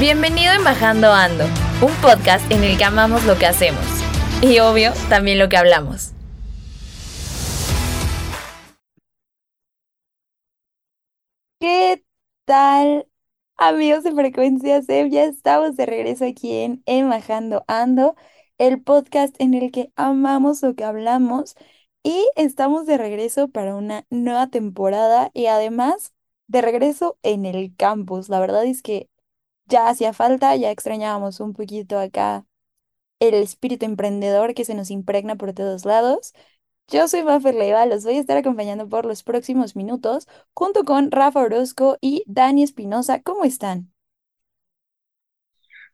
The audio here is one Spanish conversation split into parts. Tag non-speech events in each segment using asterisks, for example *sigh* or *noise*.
Bienvenido en Bajando Ando, un podcast en el que amamos lo que hacemos y obvio también lo que hablamos. ¿Qué tal, amigos de Frecuencia C? Ya estamos de regreso aquí en Embajando Ando, el podcast en el que amamos lo que hablamos y estamos de regreso para una nueva temporada y además de regreso en el campus. La verdad es que ya hacía falta, ya extrañábamos un poquito acá el espíritu emprendedor que se nos impregna por todos lados. Yo soy Mafer Leiva, los voy a estar acompañando por los próximos minutos junto con Rafa Orozco y Dani Espinosa. ¿Cómo están?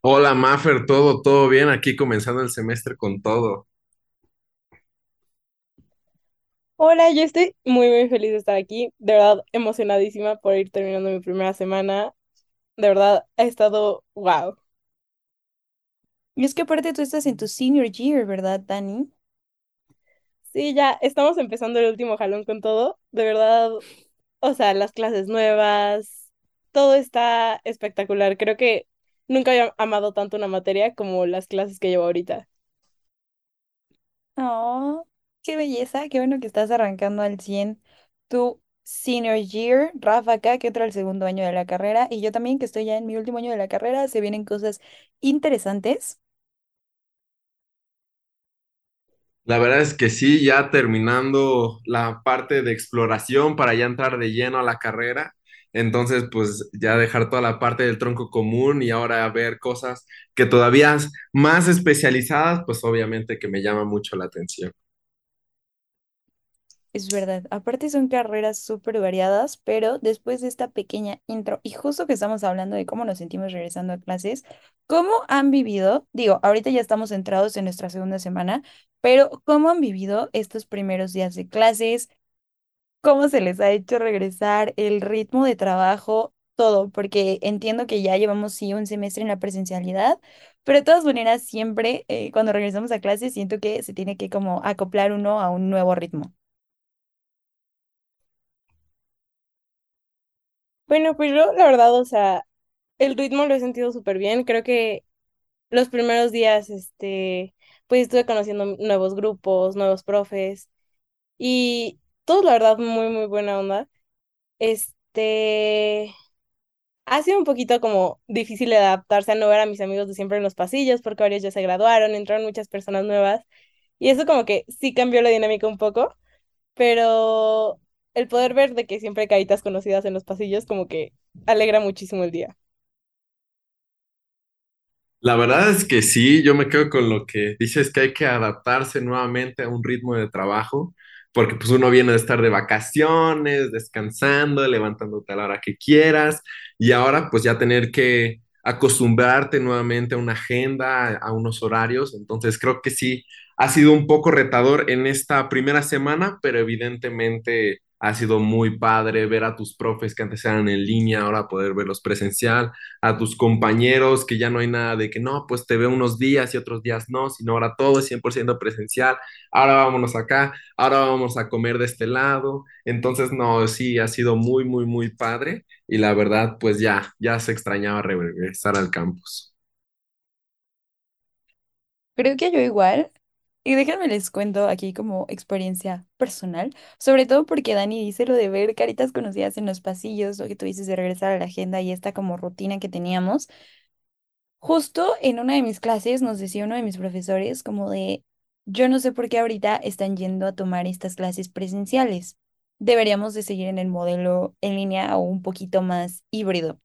Hola Maffer, todo, todo bien, aquí comenzando el semestre con todo. Hola, yo estoy muy, muy feliz de estar aquí. De verdad, emocionadísima por ir terminando mi primera semana. De verdad, ha estado wow. Y es que aparte tú estás en tu senior year, ¿verdad, Dani? Sí, ya estamos empezando el último jalón con todo. De verdad, o sea, las clases nuevas, todo está espectacular. Creo que nunca había amado tanto una materia como las clases que llevo ahorita. Oh, qué belleza, qué bueno que estás arrancando al 100 tu senior year. Rafa acá, que entra el segundo año de la carrera, y yo también, que estoy ya en mi último año de la carrera. Se vienen cosas interesantes. La verdad es que sí, ya terminando la parte de exploración para ya entrar de lleno a la carrera. Entonces, pues ya dejar toda la parte del tronco común y ahora ver cosas que todavía más especializadas, pues obviamente que me llama mucho la atención. Es verdad, aparte son carreras súper variadas, pero después de esta pequeña intro, y justo que estamos hablando de cómo nos sentimos regresando a clases, ¿cómo han vivido? Digo, ahorita ya estamos entrados en nuestra segunda semana, pero ¿cómo han vivido estos primeros días de clases? ¿Cómo se les ha hecho regresar el ritmo de trabajo? Todo, porque entiendo que ya llevamos sí un semestre en la presencialidad, pero de todas maneras siempre eh, cuando regresamos a clases siento que se tiene que como acoplar uno a un nuevo ritmo. Bueno, pues yo, la verdad, o sea, el ritmo lo he sentido súper bien. Creo que los primeros días, este, pues estuve conociendo nuevos grupos, nuevos profes y todo, la verdad, muy, muy buena onda. Este, ha sido un poquito como difícil adaptarse a no ver a mis amigos de siempre en los pasillos porque varios ya se graduaron, entraron muchas personas nuevas y eso como que sí cambió la dinámica un poco, pero el poder ver de que siempre hay caritas conocidas en los pasillos como que alegra muchísimo el día. La verdad es que sí, yo me quedo con lo que dices que hay que adaptarse nuevamente a un ritmo de trabajo, porque pues uno viene de estar de vacaciones, descansando, levantándote a la hora que quieras, y ahora pues ya tener que acostumbrarte nuevamente a una agenda, a unos horarios, entonces creo que sí, ha sido un poco retador en esta primera semana, pero evidentemente ha sido muy padre ver a tus profes que antes eran en línea, ahora poder verlos presencial, a tus compañeros que ya no hay nada de que no, pues te veo unos días y otros días no, sino ahora todo es 100% presencial, ahora vámonos acá, ahora vamos a comer de este lado. Entonces, no, sí, ha sido muy, muy, muy padre y la verdad, pues ya, ya se extrañaba regresar al campus. Creo que yo igual. Y déjenme les cuento aquí como experiencia personal, sobre todo porque Dani dice lo de ver caritas conocidas en los pasillos, lo que tú dices de regresar a la agenda y esta como rutina que teníamos. Justo en una de mis clases nos decía uno de mis profesores como de, yo no sé por qué ahorita están yendo a tomar estas clases presenciales. Deberíamos de seguir en el modelo en línea o un poquito más híbrido.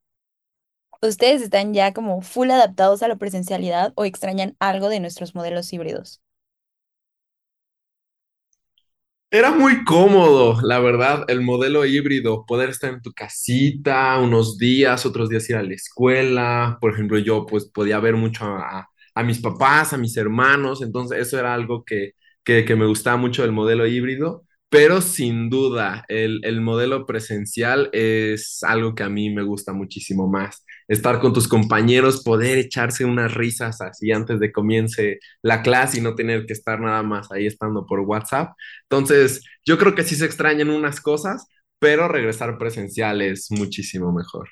¿Ustedes están ya como full adaptados a la presencialidad o extrañan algo de nuestros modelos híbridos? Era muy cómodo, la verdad, el modelo híbrido, poder estar en tu casita unos días, otros días ir a la escuela. Por ejemplo, yo pues podía ver mucho a, mis papás, a mis hermanos, entonces eso era algo que, que, que me gustaba mucho del modelo híbrido, pero sin duda el, el modelo presencial es algo que a mí me gusta muchísimo más. Estar con tus compañeros, poder echarse unas risas así antes de comience la clase y no tener que estar nada más ahí estando por WhatsApp. Entonces, yo creo que sí se extrañan unas cosas, pero regresar presencial es muchísimo mejor.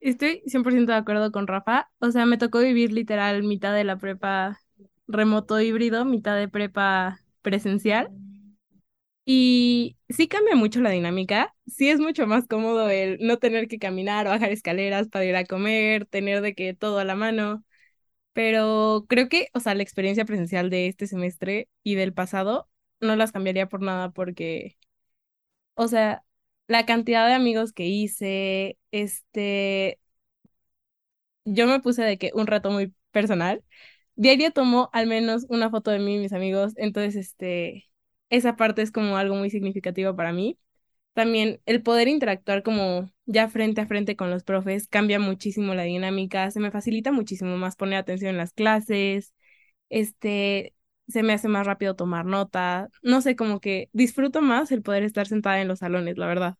Estoy 100% de acuerdo con Rafa. O sea, me tocó vivir literal mitad de la prepa remoto híbrido, mitad de prepa presencial. Y sí cambia mucho la dinámica. Sí es mucho más cómodo el no tener que caminar bajar escaleras para ir a comer, tener de que todo a la mano. Pero creo que, o sea, la experiencia presencial de este semestre y del pasado no las cambiaría por nada porque, o sea, la cantidad de amigos que hice, este, yo me puse de que un rato muy personal. Diario tomo al menos una foto de mí y mis amigos, entonces, este, esa parte es como algo muy significativo para mí. También el poder interactuar como ya frente a frente con los profes cambia muchísimo la dinámica, se me facilita muchísimo más poner atención en las clases, este, se me hace más rápido tomar nota, no sé, como que disfruto más el poder estar sentada en los salones, la verdad.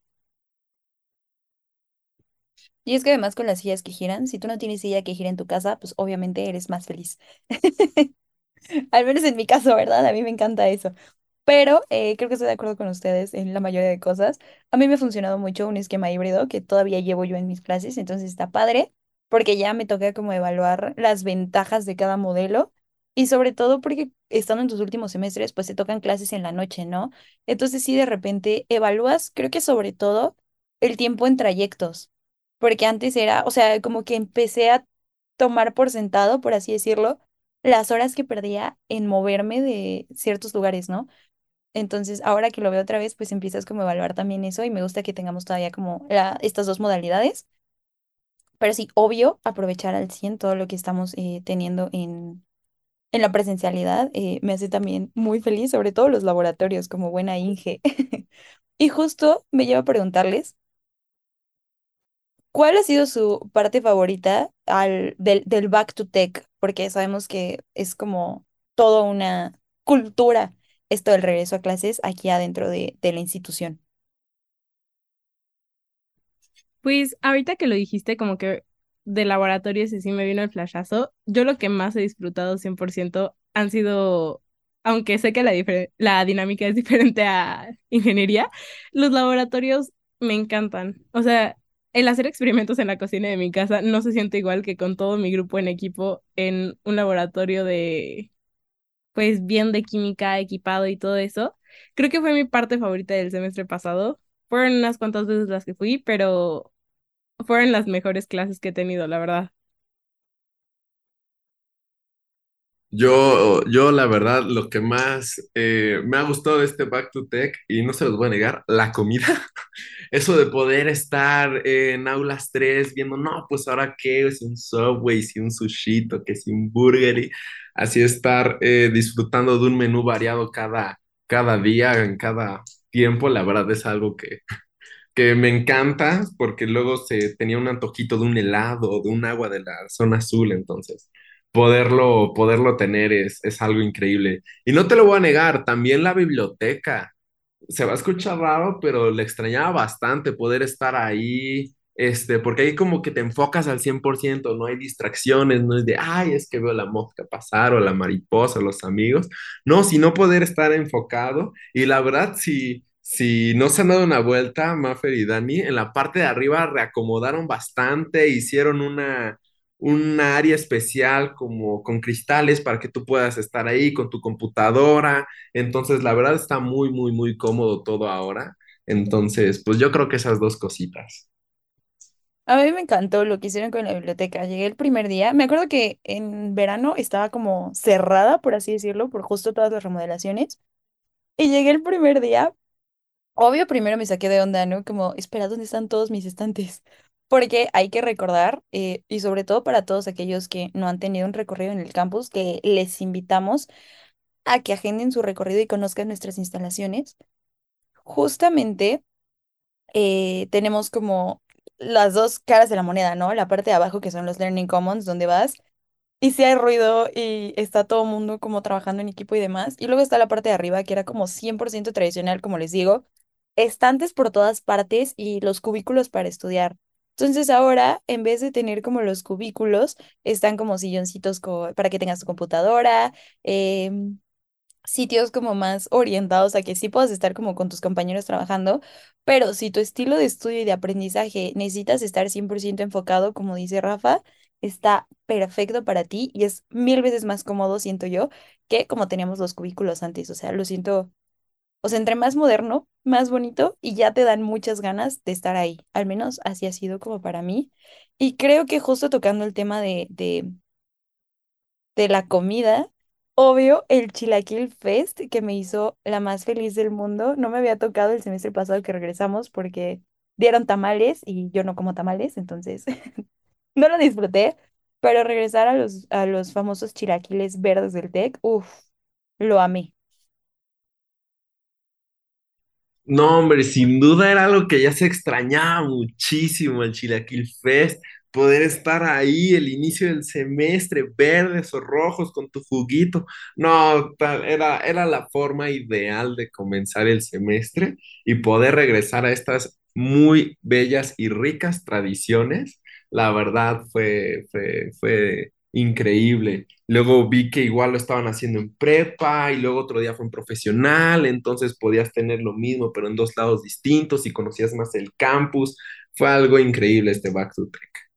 Y es que además con las sillas que giran, si tú no tienes silla que gira en tu casa, pues obviamente eres más feliz. *laughs* Al menos en mi caso, ¿verdad? A mí me encanta eso. Pero eh, creo que estoy de acuerdo con ustedes en la mayoría de cosas. A mí me ha funcionado mucho un esquema híbrido que todavía llevo yo en mis clases, entonces está padre, porque ya me toca como evaluar las ventajas de cada modelo y sobre todo porque estando en tus últimos semestres, pues te tocan clases en la noche, ¿no? Entonces sí, de repente evalúas, creo que sobre todo el tiempo en trayectos, porque antes era, o sea, como que empecé a tomar por sentado, por así decirlo, las horas que perdía en moverme de ciertos lugares, ¿no? Entonces, ahora que lo veo otra vez, pues empiezas como a evaluar también eso y me gusta que tengamos todavía como la- estas dos modalidades. Pero sí, obvio, aprovechar al 100 todo lo que estamos eh, teniendo en, en la presencialidad eh, me hace también muy feliz, sobre todo los laboratorios, como buena Inge. *laughs* Y justo me lleva a preguntarles, ¿cuál ha sido su parte favorita al, del, del Back to Tech? Porque sabemos que es como toda una cultura esto del regreso a clases aquí adentro de, la institución. Pues ahorita que lo dijiste, como que de laboratorios y sí me vino el flashazo, yo lo que más he disfrutado 100% han sido, aunque sé que la, la dinámica es diferente a ingeniería, los laboratorios me encantan. O sea, el hacer experimentos en la cocina de mi casa no se siente igual que con todo mi grupo en equipo en un laboratorio de, pues bien de química, equipado y todo eso. Creo que fue mi parte favorita del semestre pasado. Fueron unas cuantas veces las que fui, pero fueron las mejores clases que he tenido, la verdad. Yo, yo la verdad, lo que más eh, me ha gustado de este Back to Tech, y no se los voy a negar, la comida. *laughs* Eso de poder estar en aulas 3 viendo, no, pues ahora qué, si un Subway, si un sushito, que si un burger, y así estar eh, disfrutando de un menú variado cada, cada día, en cada tiempo, la verdad es algo que, *laughs* que me encanta, porque luego se tenía un antojito de un helado, de un agua de la zona azul, entonces poderlo, poderlo tener es, es algo increíble. Y no te lo voy a negar, también la biblioteca se va a escuchar raro, pero le extrañaba bastante poder estar ahí, este, porque ahí como que te enfocas al 100%, no hay distracciones, no es de, ay, es que veo la mosca pasar o la mariposa, los amigos, no, sino poder estar enfocado. Y la verdad, si, si no se han dado una vuelta, Maffer y Dani, en la parte de arriba reacomodaron bastante, hicieron una... una área especial como con cristales para que tú puedas estar ahí con tu computadora, entonces, la verdad está muy, muy, muy cómodo todo ahora. Entonces, pues yo creo que esas dos cositas. A mí me encantó lo que hicieron con la biblioteca. Llegué el primer día. Me acuerdo que en verano estaba como cerrada, por así decirlo, por justo todas las remodelaciones. Y llegué el primer día. Obvio, primero me saqué de onda, ¿no? Como, espera, ¿dónde están todos mis estantes? *laughs* Porque hay que recordar, eh, y sobre todo para todos aquellos que no han tenido un recorrido en el campus, que les invitamos a que agenden su recorrido y conozcan nuestras instalaciones. Justamente eh, tenemos como las dos caras de la moneda, ¿no? La parte de abajo que son los Learning Commons, donde vas y si hay ruido y está todo mundo como trabajando en equipo y demás. Y luego está la parte de arriba que era como 100% tradicional, como les digo, estantes por todas partes y los cubículos para estudiar. Entonces ahora, en vez de tener como los cubículos, están como silloncitos para que tengas tu computadora, em, sitios como más orientados a que sí puedas estar como con tus compañeros trabajando, pero si tu estilo de estudio y de aprendizaje necesitas estar 100% enfocado, como dice Rafa, está perfecto para ti y es mil veces más cómodo, siento yo, que como teníamos los cubículos antes. O sea, lo siento, o sea, entre más moderno, más bonito y ya te dan muchas ganas de estar ahí. Al menos así ha sido como para mí. Y creo que justo tocando el tema de, de, de la comida, obvio, el Chilaquil Fest que me hizo la más feliz del mundo. No me había tocado el semestre pasado que regresamos porque dieron tamales y yo no como tamales, entonces *laughs* no lo disfruté. Pero regresar a los, a los famosos chilaquiles verdes del TEC, uff, lo amé. No, hombre, sin duda era algo que ya se extrañaba muchísimo el Chilaquil Fest, poder estar ahí el inicio del semestre, verdes o rojos con tu juguito. No, era, era la forma ideal de comenzar el semestre y poder regresar a estas muy bellas y ricas tradiciones. La verdad fue, fue, fue increíble. Luego vi que igual lo estaban haciendo en prepa y luego otro día fue en profesional, entonces podías tener lo mismo, pero en dos lados distintos y conocías más el campus. Fue algo increíble este Back to Tech.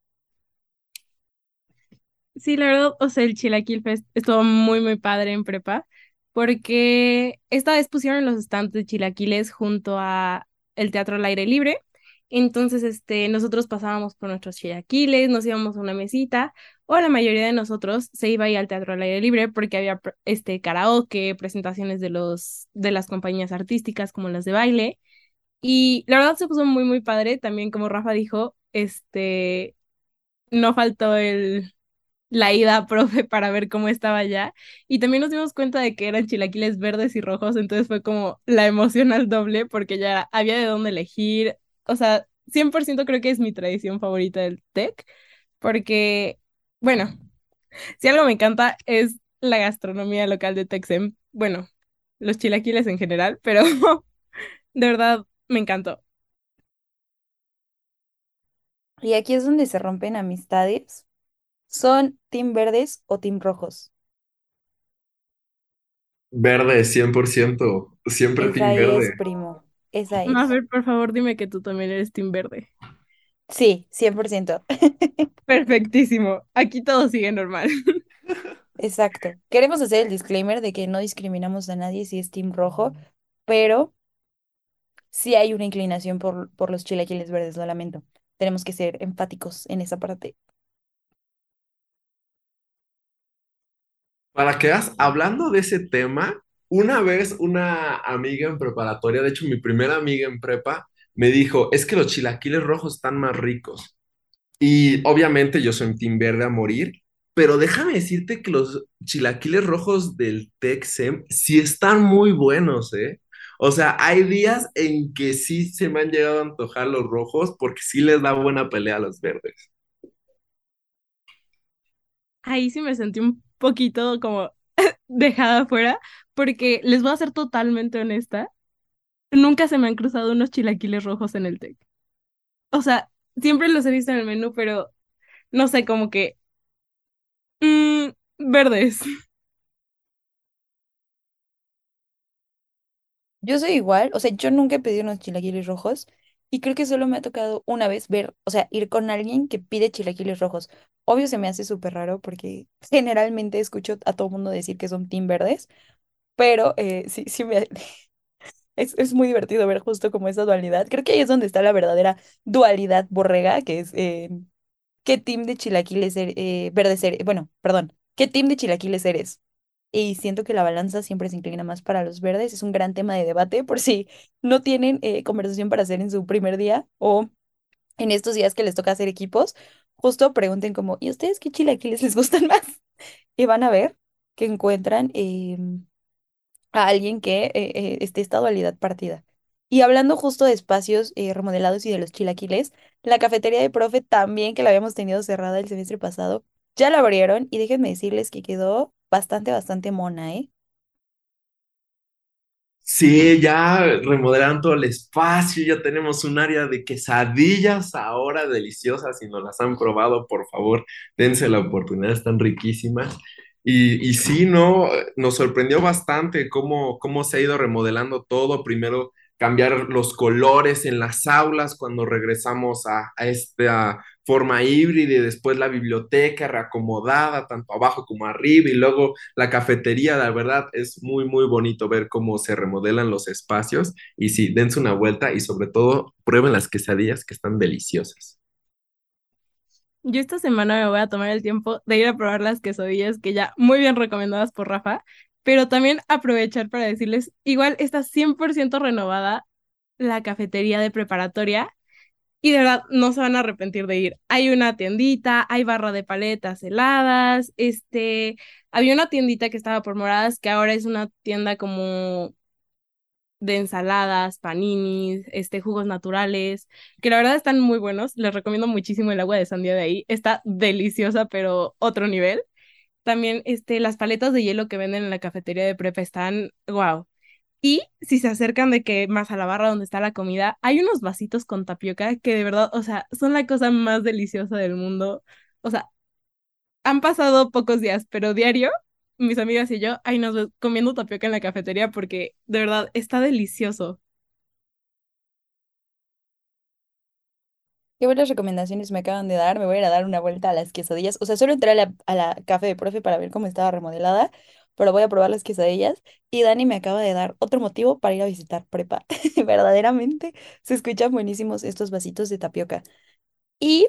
Sí, la verdad, o sea, el Chilaquil Fest estuvo muy, muy padre en prepa, porque esta vez pusieron los stands de chilaquiles junto a el Teatro al Aire Libre. Entonces, este, nosotros pasábamos por nuestros chilaquiles, nos íbamos a una mesita, o la mayoría de nosotros se iba ahí al Teatro al Aire Libre porque había este karaoke, presentaciones de los, de las compañías artísticas como las de baile. Y la verdad se puso muy, muy padre. También, como Rafa dijo, este, no faltó el la ida a profe *laughs* para ver cómo estaba ya. Y también nos dimos cuenta de que eran chilaquiles verdes y rojos, entonces fue como la emoción al doble porque ya había de dónde elegir. O sea, 100% creo que es mi tradición favorita del TEC, porque, bueno, si algo me encanta es la gastronomía local de Texem. Bueno, los chilaquiles en general, *laughs* pero de verdad me encantó. Y aquí es donde se rompen amistades. ¿Son team verdes o team rojos? Verde, 100%, siempre Esa team es, verde. primo. Esa A es. ver, por favor, dime que tú también eres team verde. Sí, 100%. *laughs* Perfectísimo. Aquí todo sigue normal. Exacto. Queremos hacer el disclaimer de que no discriminamos a nadie si es team rojo, pero sí hay una inclinación por, por los chilaquiles verdes, lo lamento. Tenemos que ser enfáticos en esa parte. Para que veas, hablando de ese tema, una vez una amiga en preparatoria, de hecho mi primera amiga en prepa, me dijo, es que los chilaquiles rojos están más ricos. Y obviamente yo soy team verde a morir, pero déjame decirte que los chilaquiles rojos del Texem sí están muy buenos, ¿eh? O sea, hay días en que sí se me han llegado a antojar los rojos porque sí les da buena pelea a los verdes. Ahí sí me sentí un poquito como *laughs* dejada afuera, porque les voy a ser totalmente honesta, nunca se me han cruzado unos chilaquiles rojos en el TEC. O sea, siempre los he visto en el menú, pero no sé, como que mm, verdes. *laughs* Yo soy igual, o sea, yo nunca he pedido unos chilaquiles rojos y creo que solo me ha tocado una vez ver, o sea, ir con alguien que pide chilaquiles rojos. Obvio se me hace súper raro porque *laughs* generalmente escucho a todo mundo decir que son team verdes, pero eh, sí, sí me... *laughs* Es, es muy divertido ver justo como esa dualidad. Creo que ahí es donde está la verdadera dualidad borrega, que es eh, qué team de chilaquiles er- eh, verdes eres. Bueno, perdón, ¿qué team de chilaquiles eres? Y siento que la balanza siempre se inclina más para los verdes. Es un gran tema de debate por si no tienen eh, conversación para hacer en su primer día o en estos días que les toca hacer equipos. Justo pregunten como, ¿y ustedes qué chilaquiles les gustan *laughs* más? Y van a ver que encuentran em, a alguien que eh, eh, esté esta dualidad partida. Y hablando justo de espacios eh, remodelados y de los chilaquiles, la cafetería de profe también, que la habíamos tenido cerrada el semestre pasado, ya la abrieron y déjenme decirles que quedó bastante, bastante mona, ¿eh? Sí, ya remodelaron todo el espacio, ya tenemos un área de quesadillas ahora deliciosas. Si no las han probado, por favor, dense la oportunidad, están riquísimas. Y, y sí, no, nos sorprendió bastante cómo, cómo se ha ido remodelando todo. Primero cambiar los colores en las aulas cuando regresamos a, a esta forma híbrida y después la biblioteca reacomodada tanto abajo como arriba y luego la cafetería, la verdad es muy muy bonito ver cómo se remodelan los espacios y sí, dense una vuelta y sobre todo prueben las quesadillas que están deliciosas. Yo esta semana me voy a tomar el tiempo de ir a probar las quesadillas que ya muy bien recomendadas por Rafa, pero también aprovechar para decirles, igual está 100% renovada la cafetería de preparatoria y de verdad no se van a arrepentir de ir. Hay una tiendita, hay barra de paletas heladas, este, había una tiendita que estaba por moradas que ahora es una tienda como de ensaladas, paninis, este, jugos naturales, que la verdad están muy buenos. Les recomiendo muchísimo el agua de sandía de ahí. Está deliciosa, pero otro nivel. También este, las paletas de hielo que venden en la cafetería de prepa están, wow. Y si se acercan de que más a la barra donde está la comida, hay unos vasitos con tapioca que de verdad, o sea, son la cosa más deliciosa del mundo. O sea, han pasado pocos días, pero diario, mis amigas y yo, ahí nos comiendo tapioca en la cafetería porque de verdad está delicioso. Qué buenas recomendaciones me acaban de dar. Me voy a ir a dar una vuelta a las quesadillas. O sea, solo entré a la, a la café de profe para ver cómo estaba remodelada, pero voy a probar las quesadillas. Y Dani me acaba de dar otro motivo para ir a visitar prepa. *laughs* Verdaderamente se escuchan buenísimos estos vasitos de tapioca. Y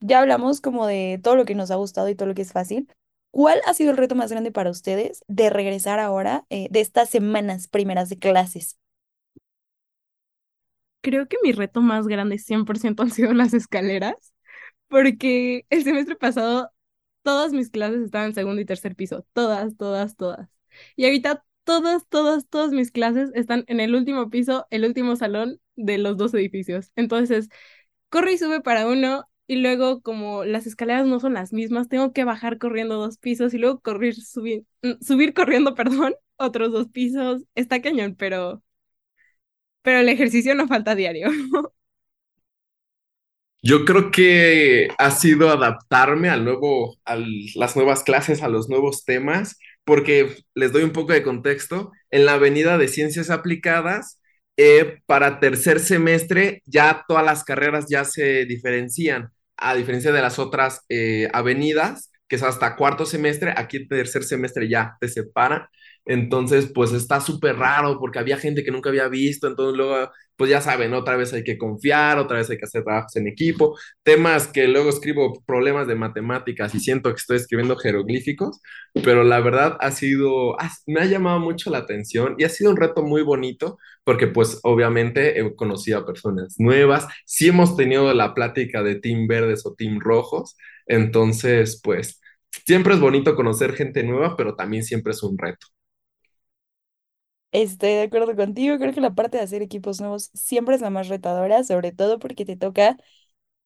ya hablamos como de todo lo que nos ha gustado y todo lo que es fácil. ¿Cuál ha sido el reto más grande para ustedes de regresar ahora eh, de estas semanas primeras de clases? Creo que mi reto más grande 100% han sido las escaleras, porque el semestre pasado todas mis clases estaban en segundo y tercer piso, todas, todas, todas. Y ahorita todas, todas, todas mis clases están en el último piso, el último salón de los dos edificios. Entonces, corre y sube para uno y luego como las escaleras no son las mismas, tengo que bajar corriendo dos pisos y luego correr, subir, mm, subir corriendo, *laughs* perdón, otros dos pisos. Está cañón, pero pero el ejercicio no falta diario. *laughs* Yo creo que ha sido adaptarme al nuevo, a las nuevas clases, a los nuevos temas, porque les doy un poco de contexto. En la avenida de Ciencias Aplicadas, eh, para tercer semestre ya todas las carreras ya se diferencian, a diferencia de las otras eh, avenidas, que es hasta cuarto semestre, aquí tercer semestre ya te separa. Entonces, pues está súper raro porque había gente que nunca había visto, entonces luego, pues ya saben, otra vez hay que confiar, otra vez hay que hacer trabajos en equipo, temas que luego escribo problemas de matemáticas y siento que estoy escribiendo jeroglíficos, pero la verdad ha sido, me ha llamado mucho la atención y ha sido un reto muy bonito porque pues obviamente he conocido a personas nuevas, sí hemos tenido la plática de team verdes o team rojos, entonces pues siempre es bonito conocer gente nueva, pero también siempre es un reto. Estoy de acuerdo contigo, creo que la parte de hacer equipos nuevos siempre es la más retadora, sobre todo porque te toca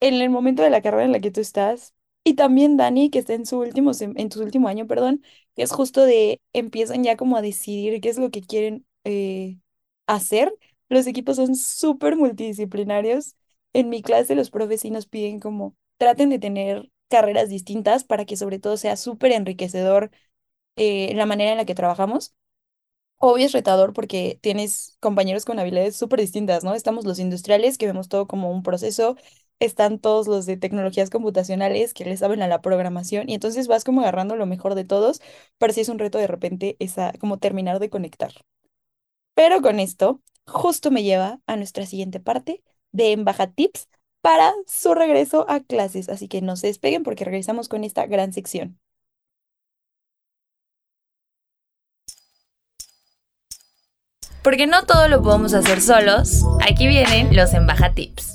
en el momento de la carrera en la que tú estás. Y también Dani, que está en su último, en su último año, perdón, que es justo de empiezan ya como a decidir qué es lo que quieren eh, hacer. Los equipos son súper multidisciplinarios. En mi clase los profes piden como traten de tener carreras distintas para que sobre todo sea súper enriquecedor eh, la manera en la que trabajamos. Obvio es retador porque tienes compañeros con habilidades súper distintas, ¿no? Estamos los industriales que vemos todo como un proceso, están todos los de tecnologías computacionales que le saben a la programación y entonces vas como agarrando lo mejor de todos, pero sí es un reto de repente esa, como terminar de conectar. Pero con esto, justo me lleva a nuestra siguiente parte de Embaja Tips para su regreso a clases, así que no se despeguen porque regresamos con esta gran sección. Porque no todo lo podemos hacer solos, aquí vienen los Embaja Tips.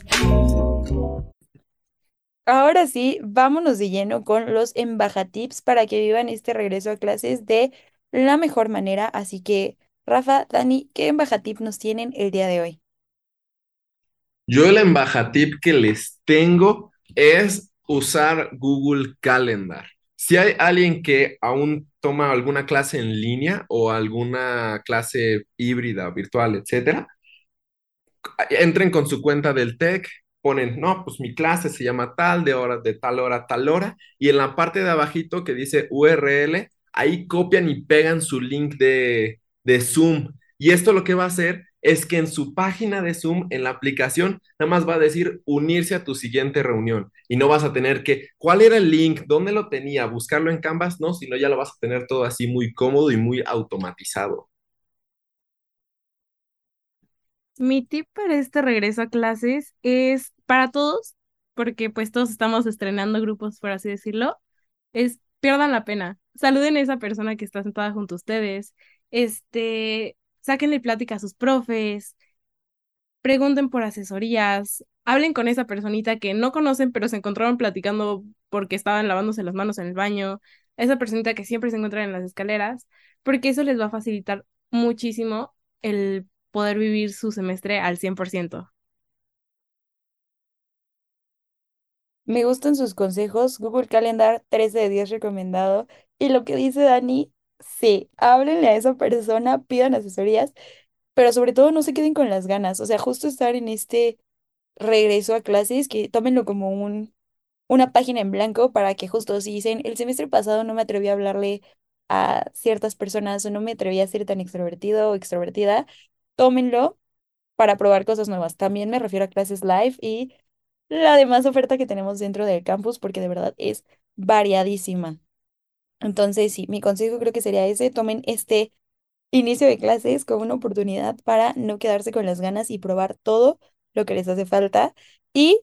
Ahora sí, vámonos de lleno con los Embaja Tips para que vivan este regreso a clases de la mejor manera. Así que, Rafa, Dani, ¿qué embajatip nos tienen el día de hoy? Yo el embajatip que les tengo es usar Google Calendar. Si hay alguien que aún toma alguna clase en línea o alguna clase híbrida, virtual, etcétera, entren con su cuenta del TEC, ponen, no, pues mi clase se llama tal, de hora, de tal hora, tal hora, y en la parte de abajito que dice URL, ahí copian y pegan su link de, de Zoom. Y esto lo que va a hacer es que en su página de Zoom, en la aplicación, nada más va a decir unirse a tu siguiente reunión y no vas a tener que, ¿cuál era el link? ¿Dónde lo tenía? ¿Buscarlo en Canvas? No, sino ya lo vas a tener todo así muy cómodo y muy automatizado. Mi tip para este regreso a clases es para todos, porque pues todos estamos estrenando grupos, por así decirlo, es pierdan la pena. Saluden a esa persona que está sentada junto a ustedes. Este, sáquenle plática a sus profes, pregunten por asesorías, hablen con esa personita que no conocen, pero se encontraron platicando porque estaban lavándose las manos en el baño, esa personita que siempre se encuentra en las escaleras, porque eso les va a facilitar muchísimo el poder vivir su semestre al 100%. Me gustan sus consejos. Google Calendar 13 de 10 recomendado. Y lo que dice Dani, sí, háblenle a esa persona, pidan asesorías, pero sobre todo no se queden con las ganas. O sea, justo estar en este regreso a clases, que tómenlo como un, una página en blanco para que justo si dicen, el semestre pasado no me atreví a hablarle a ciertas personas o no me atreví a ser tan extrovertido o extrovertida, tómenlo para probar cosas nuevas. También me refiero a clases live y la demás oferta que tenemos dentro del campus, porque de verdad es variadísima. Entonces, sí, mi consejo creo que sería ese, tomen este inicio de clases como una oportunidad para no quedarse con las ganas y probar todo lo que les hace falta. Y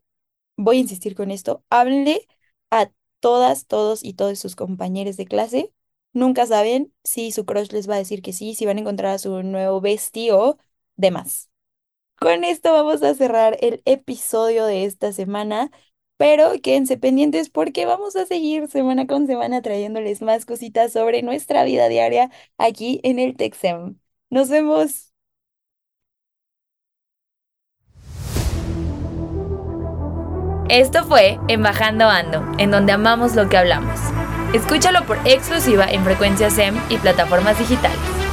voy a insistir con esto, háblenle a todas, todos y todos sus compañeros de clase. Nunca saben si su crush les va a decir que sí, si van a encontrar a su nuevo bestie o demás. Con esto vamos a cerrar el episodio de esta semana, pero quédense pendientes porque vamos a seguir semana con semana trayéndoles más cositas sobre nuestra vida diaria aquí en el Texem. Nos vemos. Esto fue Embajando Ando, en donde amamos lo que hablamos. Escúchalo por exclusiva en Frecuencia SEM y plataformas digitales.